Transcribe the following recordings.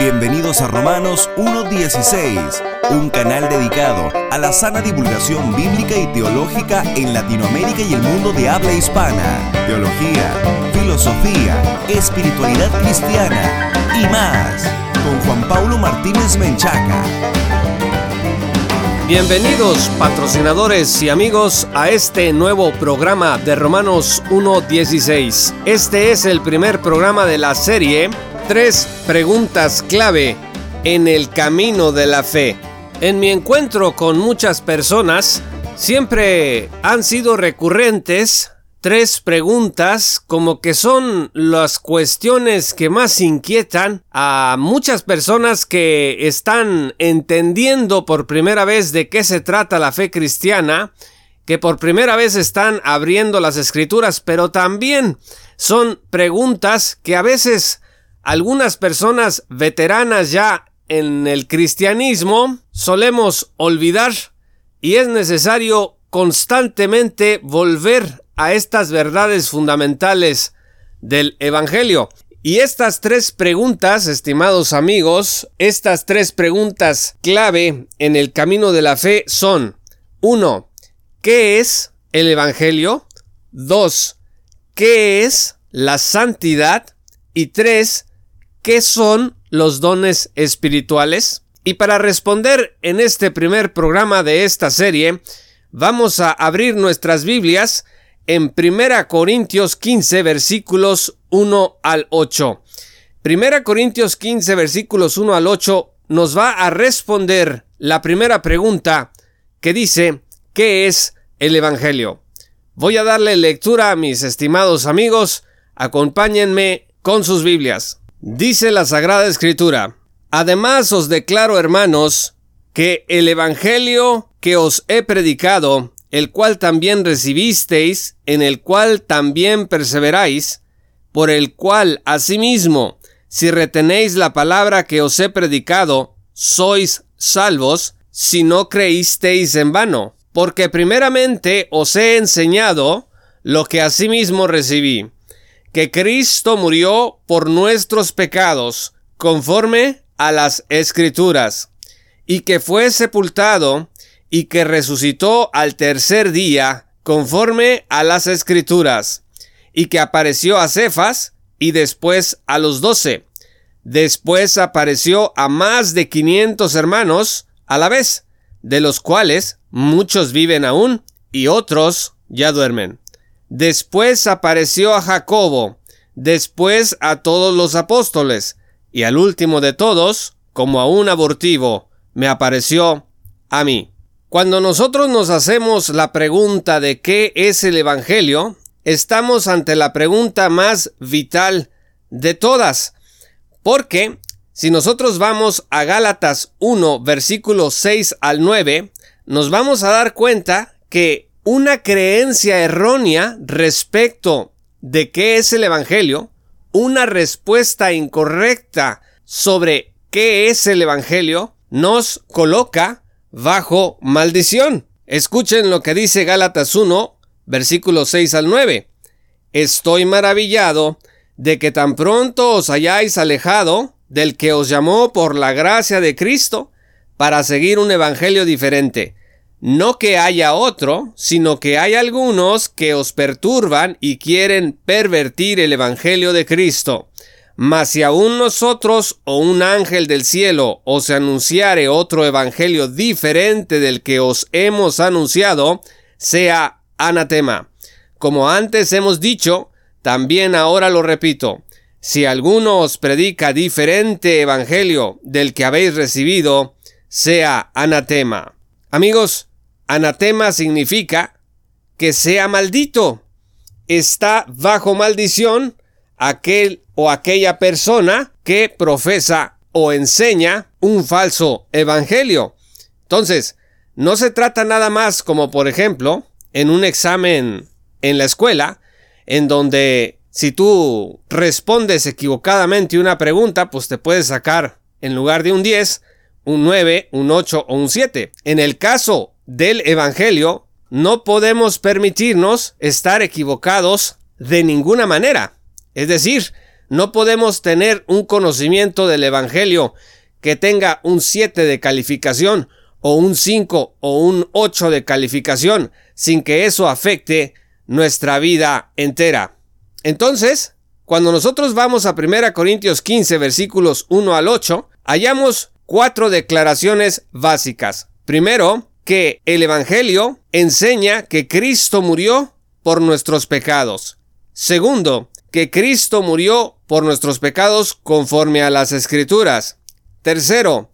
Bienvenidos a Romanos 1.16, un canal dedicado a la sana divulgación bíblica y teológica en Latinoamérica y el mundo de habla hispana. Teología, filosofía, espiritualidad cristiana y más. Con Juan Paulo Martínez Menchaca. Bienvenidos patrocinadores y amigos a este nuevo programa de Romanos 1.16. Este es el primer programa de la serie Tres preguntas clave en el camino de la fe. En mi encuentro con muchas personas siempre han sido recurrentes tres preguntas como que son las cuestiones que más inquietan a muchas personas que están entendiendo por primera vez de qué se trata la fe cristiana, que por primera vez están abriendo las escrituras, pero también son preguntas que a veces algunas personas veteranas ya en el cristianismo solemos olvidar y es necesario constantemente volver a estas verdades fundamentales del Evangelio. Y estas tres preguntas, estimados amigos, estas tres preguntas clave en el camino de la fe son 1. ¿Qué es el Evangelio? 2. ¿Qué es la santidad? Y 3. ¿Qué son los dones espirituales? Y para responder en este primer programa de esta serie, vamos a abrir nuestras Biblias en 1 Corintios 15 versículos 1 al 8. 1 Corintios 15 versículos 1 al 8 nos va a responder la primera pregunta que dice, ¿qué es el Evangelio? Voy a darle lectura a mis estimados amigos, acompáñenme con sus Biblias. Dice la Sagrada Escritura, Además os declaro, hermanos, que el Evangelio que os he predicado, el cual también recibisteis, en el cual también perseveráis, por el cual asimismo, si retenéis la palabra que os he predicado, sois salvos, si no creísteis en vano, porque primeramente os he enseñado lo que asimismo recibí que Cristo murió por nuestros pecados, conforme a las Escrituras, y que fue sepultado, y que resucitó al tercer día, conforme a las Escrituras, y que apareció a Cefas, y después a los doce. Después apareció a más de quinientos hermanos a la vez, de los cuales muchos viven aún y otros ya duermen. Después apareció a Jacobo, después a todos los apóstoles, y al último de todos, como a un abortivo, me apareció a mí. Cuando nosotros nos hacemos la pregunta de qué es el Evangelio, estamos ante la pregunta más vital de todas, porque si nosotros vamos a Gálatas 1, versículos 6 al 9, nos vamos a dar cuenta que una creencia errónea respecto de qué es el Evangelio, una respuesta incorrecta sobre qué es el Evangelio, nos coloca bajo maldición. Escuchen lo que dice Gálatas 1, versículos 6 al 9. Estoy maravillado de que tan pronto os hayáis alejado del que os llamó por la gracia de Cristo para seguir un evangelio diferente no que haya otro, sino que hay algunos que os perturban y quieren pervertir el Evangelio de Cristo. Mas si aún nosotros o un ángel del cielo os anunciare otro Evangelio diferente del que os hemos anunciado, sea anatema. Como antes hemos dicho, también ahora lo repito. Si alguno os predica diferente Evangelio del que habéis recibido, sea anatema. Amigos, Anatema significa que sea maldito. Está bajo maldición aquel o aquella persona que profesa o enseña un falso evangelio. Entonces, no se trata nada más como por ejemplo en un examen en la escuela, en donde si tú respondes equivocadamente una pregunta, pues te puedes sacar en lugar de un 10, un 9, un 8 o un 7. En el caso del Evangelio, no podemos permitirnos estar equivocados de ninguna manera. Es decir, No podemos tener un conocimiento del Evangelio que tenga un 7 de calificación o un 5 o un 8 de calificación sin que eso afecte nuestra vida entera. Entonces, cuando nosotros vamos a 1 Corintios 15 versículos 1 al 8, hallamos cuatro declaraciones básicas. Primero, que el Evangelio enseña que Cristo murió por nuestros pecados. Segundo, que Cristo murió por nuestros pecados conforme a las Escrituras. Tercero,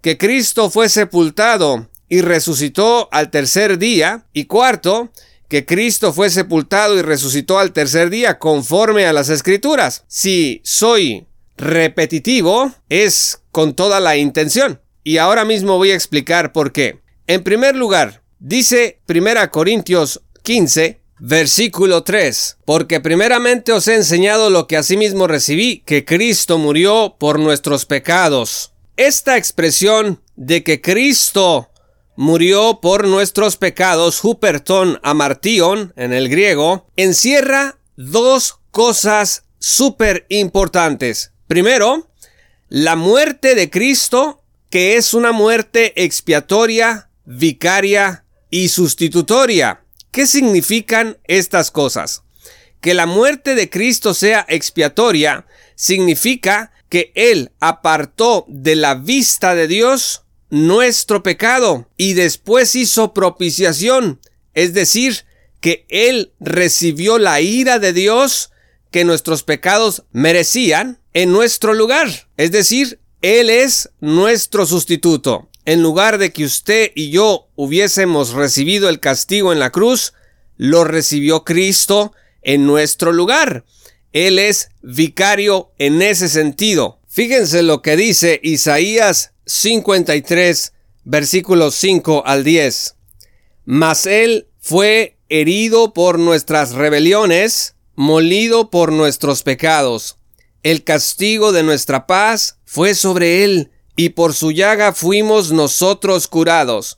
que Cristo fue sepultado y resucitó al tercer día. Y cuarto, que Cristo fue sepultado y resucitó al tercer día conforme a las escrituras. Si soy repetitivo, es con toda la intención. Y ahora mismo voy a explicar por qué. En primer lugar, dice 1 Corintios 15, versículo 3, porque primeramente os he enseñado lo que asimismo recibí, que Cristo murió por nuestros pecados. Esta expresión de que Cristo murió por nuestros pecados, huperton amartion en el griego, encierra dos cosas súper importantes. Primero, la muerte de Cristo, que es una muerte expiatoria, vicaria y sustitutoria. ¿Qué significan estas cosas? Que la muerte de Cristo sea expiatoria significa que Él apartó de la vista de Dios nuestro pecado y después hizo propiciación, es decir, que Él recibió la ira de Dios que nuestros pecados merecían en nuestro lugar. Es decir, Él es nuestro sustituto. En lugar de que usted y yo hubiésemos recibido el castigo en la cruz, lo recibió Cristo en nuestro lugar. Él es vicario en ese sentido. Fíjense lo que dice Isaías 53, versículos 5 al 10. Mas él fue herido por nuestras rebeliones, molido por nuestros pecados. El castigo de nuestra paz fue sobre él, y por su llaga fuimos nosotros curados.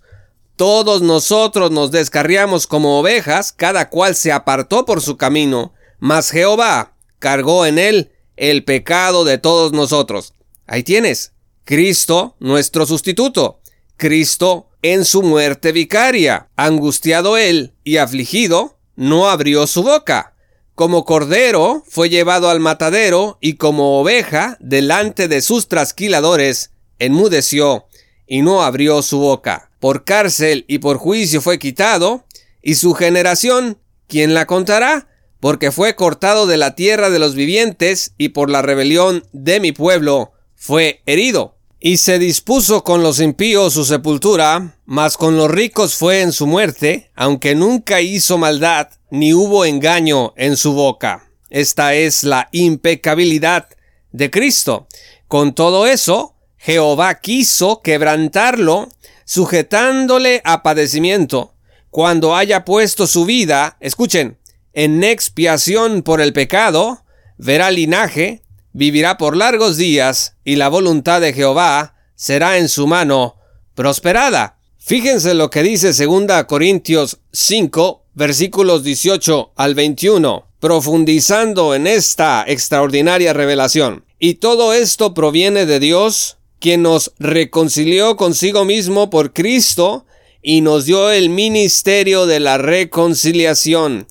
Todos nosotros nos descarriamos como ovejas, cada cual se apartó por su camino, mas Jehová cargó en él el pecado de todos nosotros. Ahí tienes. Cristo, nuestro sustituto. Cristo en su muerte vicaria. Angustiado él y afligido, no abrió su boca. Como cordero fue llevado al matadero y como oveja delante de sus trasquiladores, enmudeció y no abrió su boca. Por cárcel y por juicio fue quitado, y su generación, ¿quién la contará? Porque fue cortado de la tierra de los vivientes y por la rebelión de mi pueblo fue herido. Y se dispuso con los impíos su sepultura, mas con los ricos fue en su muerte, aunque nunca hizo maldad, ni hubo engaño en su boca. Esta es la impecabilidad de Cristo. Con todo eso, Jehová quiso quebrantarlo, sujetándole a padecimiento, cuando haya puesto su vida, escuchen, en expiación por el pecado, verá linaje, vivirá por largos días y la voluntad de Jehová será en su mano prosperada. Fíjense lo que dice 2 Corintios 5 versículos 18 al 21, profundizando en esta extraordinaria revelación. Y todo esto proviene de Dios, quien nos reconcilió consigo mismo por Cristo y nos dio el ministerio de la reconciliación,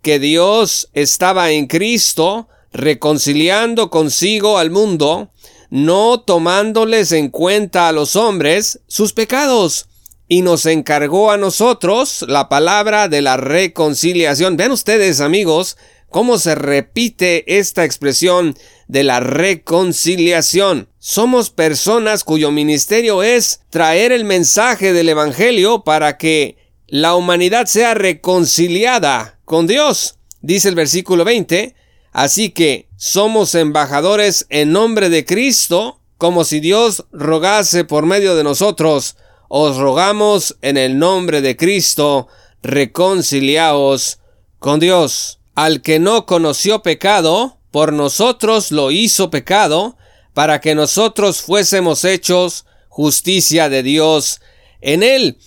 que Dios estaba en Cristo, reconciliando consigo al mundo, no tomándoles en cuenta a los hombres sus pecados, y nos encargó a nosotros la palabra de la reconciliación. Vean ustedes, amigos, cómo se repite esta expresión de la reconciliación. Somos personas cuyo ministerio es traer el mensaje del Evangelio para que la humanidad sea reconciliada con Dios. Dice el versículo 20, Así que somos embajadores en nombre de Cristo, como si Dios rogase por medio de nosotros. Os rogamos en el nombre de Cristo, reconciliaos con Dios. Al que no conoció pecado, por nosotros lo hizo pecado, para que nosotros fuésemos hechos justicia de Dios en él.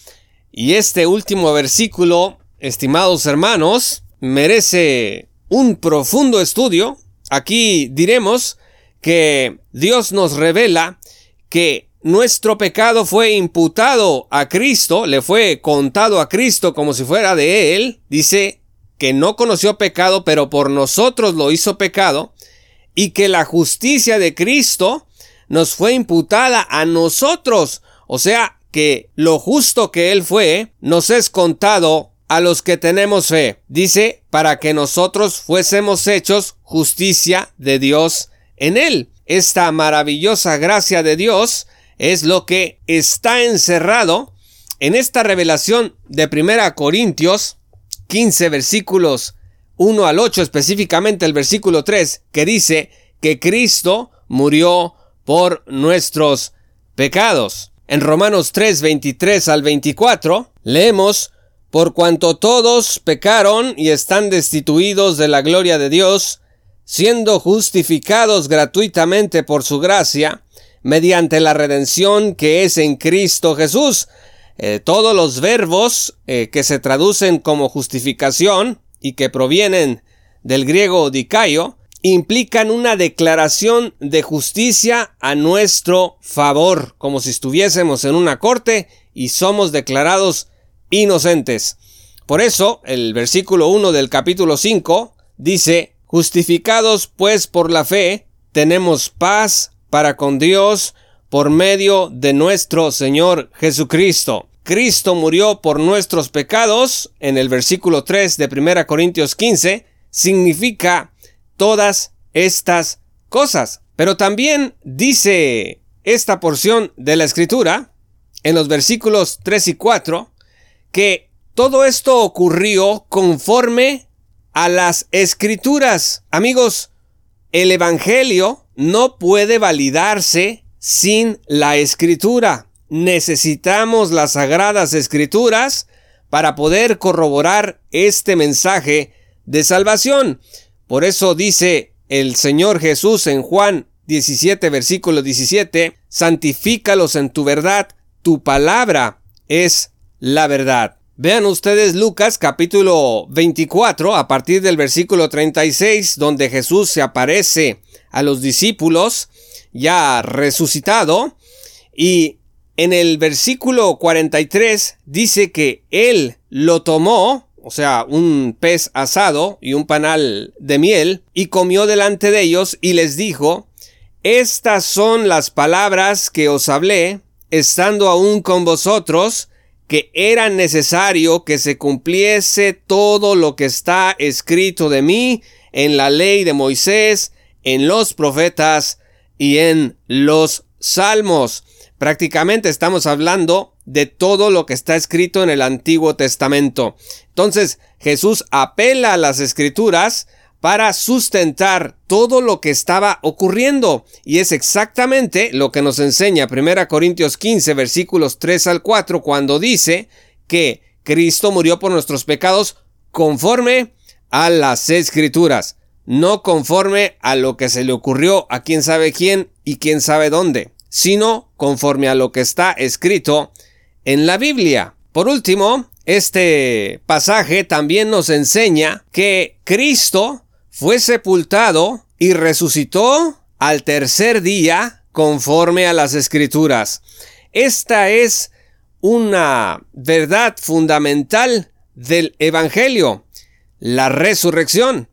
Y este último versículo, estimados hermanos, merece un profundo estudio, aquí diremos que Dios nos revela que nuestro pecado fue imputado a Cristo, le fue contado a Cristo como si fuera de Él. Dice que no conoció pecado, pero por nosotros lo hizo pecado, y que la justicia de Cristo nos fue imputada a nosotros. O sea, que lo justo que Él fue nos es contado a los que tenemos fe. Dice, para que nosotros fuésemos hechos justicia de Dios en Él. Esta maravillosa gracia de Dios es lo que está encerrado en esta revelación de 1 Corintios 15 versículos 1 al 8, específicamente el versículo 3, que dice que Cristo murió por nuestros pecados. En Romanos 3, 23 al 24, leemos, por cuanto todos pecaron y están destituidos de la gloria de Dios, siendo justificados gratuitamente por su gracia, mediante la redención que es en Cristo Jesús. Eh, todos los verbos eh, que se traducen como justificación y que provienen del griego dicaio implican una declaración de justicia a nuestro favor, como si estuviésemos en una corte y somos declarados inocentes. Por eso, el versículo 1 del capítulo 5 dice, Justificados pues por la fe, tenemos paz para con Dios por medio de nuestro Señor Jesucristo. Cristo murió por nuestros pecados, en el versículo 3 de 1 Corintios 15, significa todas estas cosas. Pero también dice esta porción de la escritura, en los versículos 3 y 4, que todo esto ocurrió conforme a las escrituras. Amigos, el Evangelio no puede validarse sin la escritura. Necesitamos las sagradas escrituras para poder corroborar este mensaje de salvación. Por eso dice el Señor Jesús en Juan 17, versículo 17, santifícalos en tu verdad, tu palabra es la verdad. Vean ustedes Lucas capítulo 24 a partir del versículo 36 donde Jesús se aparece a los discípulos ya resucitado. Y en el versículo 43 dice que él lo tomó, o sea, un pez asado y un panal de miel, y comió delante de ellos y les dijo, Estas son las palabras que os hablé, estando aún con vosotros, que era necesario que se cumpliese todo lo que está escrito de mí en la ley de Moisés, en los profetas y en los salmos. Prácticamente estamos hablando de todo lo que está escrito en el Antiguo Testamento. Entonces Jesús apela a las escrituras para sustentar todo lo que estaba ocurriendo. Y es exactamente lo que nos enseña 1 Corintios 15 versículos 3 al 4 cuando dice que Cristo murió por nuestros pecados conforme a las escrituras no conforme a lo que se le ocurrió a quién sabe quién y quién sabe dónde, sino conforme a lo que está escrito en la Biblia. Por último, este pasaje también nos enseña que Cristo fue sepultado y resucitó al tercer día conforme a las escrituras. Esta es una verdad fundamental del Evangelio, la resurrección.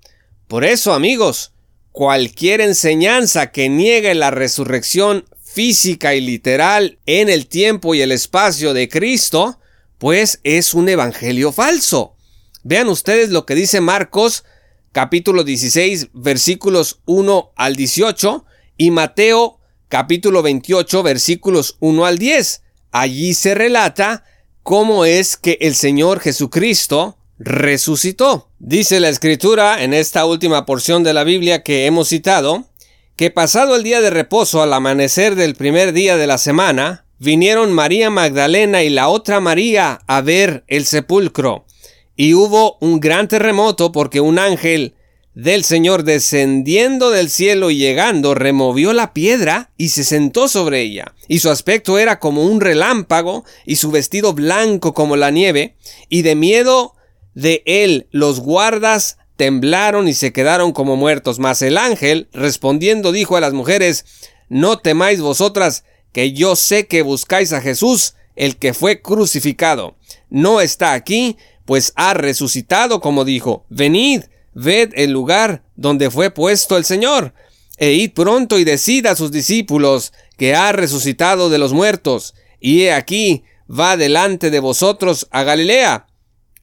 Por eso, amigos, cualquier enseñanza que niegue la resurrección física y literal en el tiempo y el espacio de Cristo, pues es un evangelio falso. Vean ustedes lo que dice Marcos capítulo 16 versículos 1 al 18 y Mateo capítulo 28 versículos 1 al 10. Allí se relata cómo es que el Señor Jesucristo resucitó. Dice la escritura en esta última porción de la Biblia que hemos citado, que pasado el día de reposo al amanecer del primer día de la semana, vinieron María Magdalena y la otra María a ver el sepulcro. Y hubo un gran terremoto porque un ángel del Señor descendiendo del cielo y llegando removió la piedra y se sentó sobre ella. Y su aspecto era como un relámpago y su vestido blanco como la nieve, y de miedo de él los guardas temblaron y se quedaron como muertos. Mas el ángel, respondiendo, dijo a las mujeres, No temáis vosotras, que yo sé que buscáis a Jesús, el que fue crucificado. No está aquí, pues ha resucitado, como dijo. Venid, ved el lugar donde fue puesto el Señor, e id pronto y decid a sus discípulos que ha resucitado de los muertos, y he aquí, va delante de vosotros a Galilea.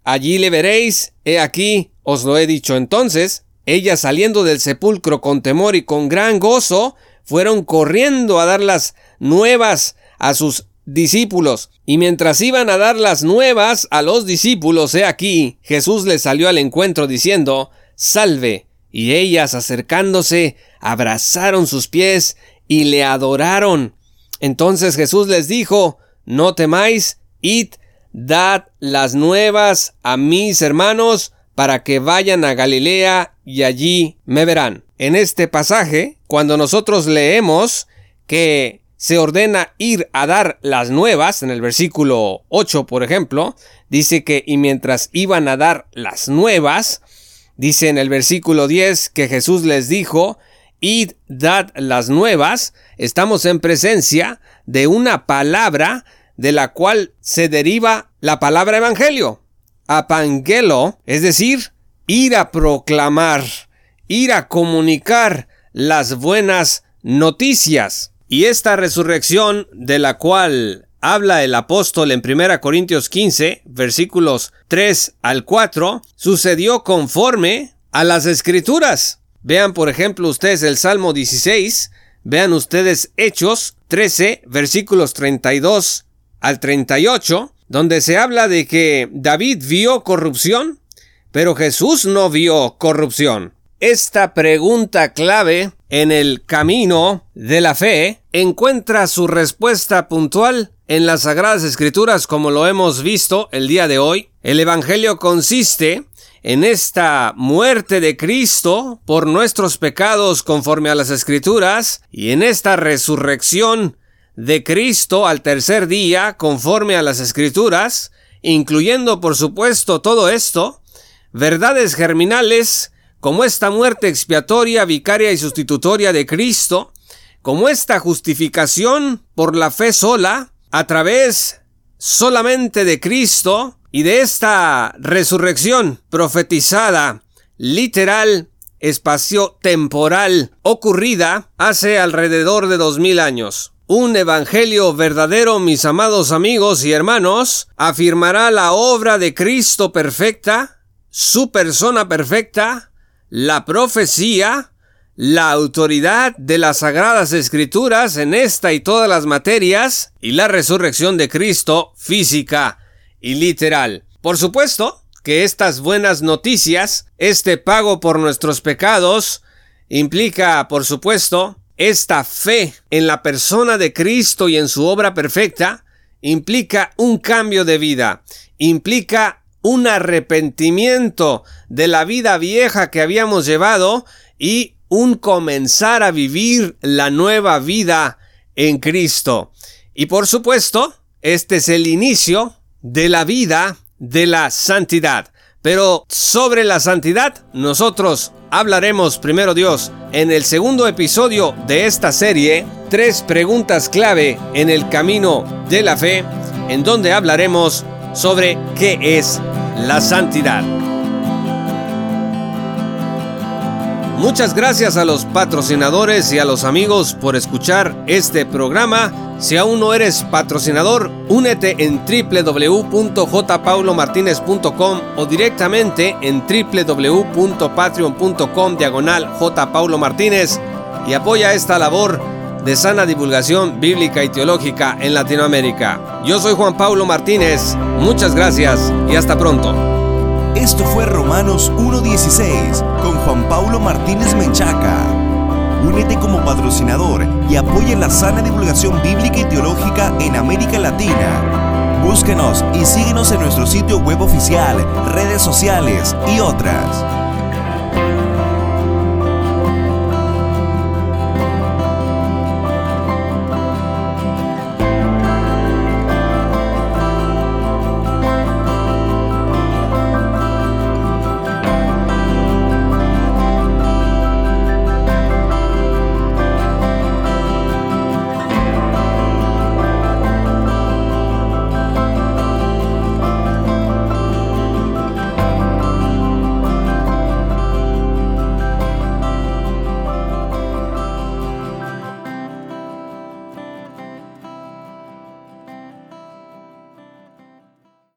Allí le veréis, he aquí, os lo he dicho entonces. Ellas saliendo del sepulcro con temor y con gran gozo, fueron corriendo a dar las nuevas a sus discípulos. Y mientras iban a dar las nuevas a los discípulos, he aquí, Jesús les salió al encuentro diciendo, Salve. Y ellas acercándose, abrazaron sus pies y le adoraron. Entonces Jesús les dijo, No temáis, id, dad las nuevas a mis hermanos, para que vayan a Galilea y allí me verán. En este pasaje, cuando nosotros leemos que se ordena ir a dar las nuevas, en el versículo 8, por ejemplo, dice que y mientras iban a dar las nuevas, dice en el versículo 10 que Jesús les dijo, id, dad las nuevas, estamos en presencia de una palabra de la cual se deriva la palabra evangelio apangelo, es decir, ir a proclamar, ir a comunicar las buenas noticias. Y esta resurrección de la cual habla el apóstol en 1 Corintios 15, versículos 3 al 4, sucedió conforme a las escrituras. Vean, por ejemplo, ustedes el Salmo 16, vean ustedes Hechos 13, versículos 32 al 38, donde se habla de que David vio corrupción, pero Jesús no vio corrupción. Esta pregunta clave en el camino de la fe encuentra su respuesta puntual en las Sagradas Escrituras como lo hemos visto el día de hoy. El Evangelio consiste en esta muerte de Cristo por nuestros pecados conforme a las Escrituras y en esta resurrección de Cristo al tercer día conforme a las escrituras, incluyendo por supuesto todo esto, verdades germinales como esta muerte expiatoria, vicaria y sustitutoria de Cristo, como esta justificación por la fe sola, a través solamente de Cristo y de esta resurrección profetizada, literal, espacio-temporal, ocurrida hace alrededor de dos mil años. Un evangelio verdadero, mis amados amigos y hermanos, afirmará la obra de Cristo perfecta, su persona perfecta, la profecía, la autoridad de las sagradas escrituras en esta y todas las materias, y la resurrección de Cristo física y literal. Por supuesto que estas buenas noticias, este pago por nuestros pecados, implica, por supuesto, esta fe en la persona de Cristo y en su obra perfecta implica un cambio de vida, implica un arrepentimiento de la vida vieja que habíamos llevado y un comenzar a vivir la nueva vida en Cristo. Y por supuesto, este es el inicio de la vida de la santidad. Pero sobre la santidad, nosotros hablaremos primero Dios en el segundo episodio de esta serie, tres preguntas clave en el camino de la fe, en donde hablaremos sobre qué es la santidad. Muchas gracias a los patrocinadores y a los amigos por escuchar este programa. Si aún no eres patrocinador, únete en www.jpaulomartinez.com o directamente en www.patreon.com diagonal Martínez y apoya esta labor de sana divulgación bíblica y teológica en Latinoamérica. Yo soy Juan Pablo Martínez, muchas gracias y hasta pronto. Esto fue Romanos 1.16 con Juan Paulo Martínez Menchaca. Únete como patrocinador y apoya la sana divulgación bíblica y teológica en América Latina. Búsquenos y síguenos en nuestro sitio web oficial, redes sociales y otras.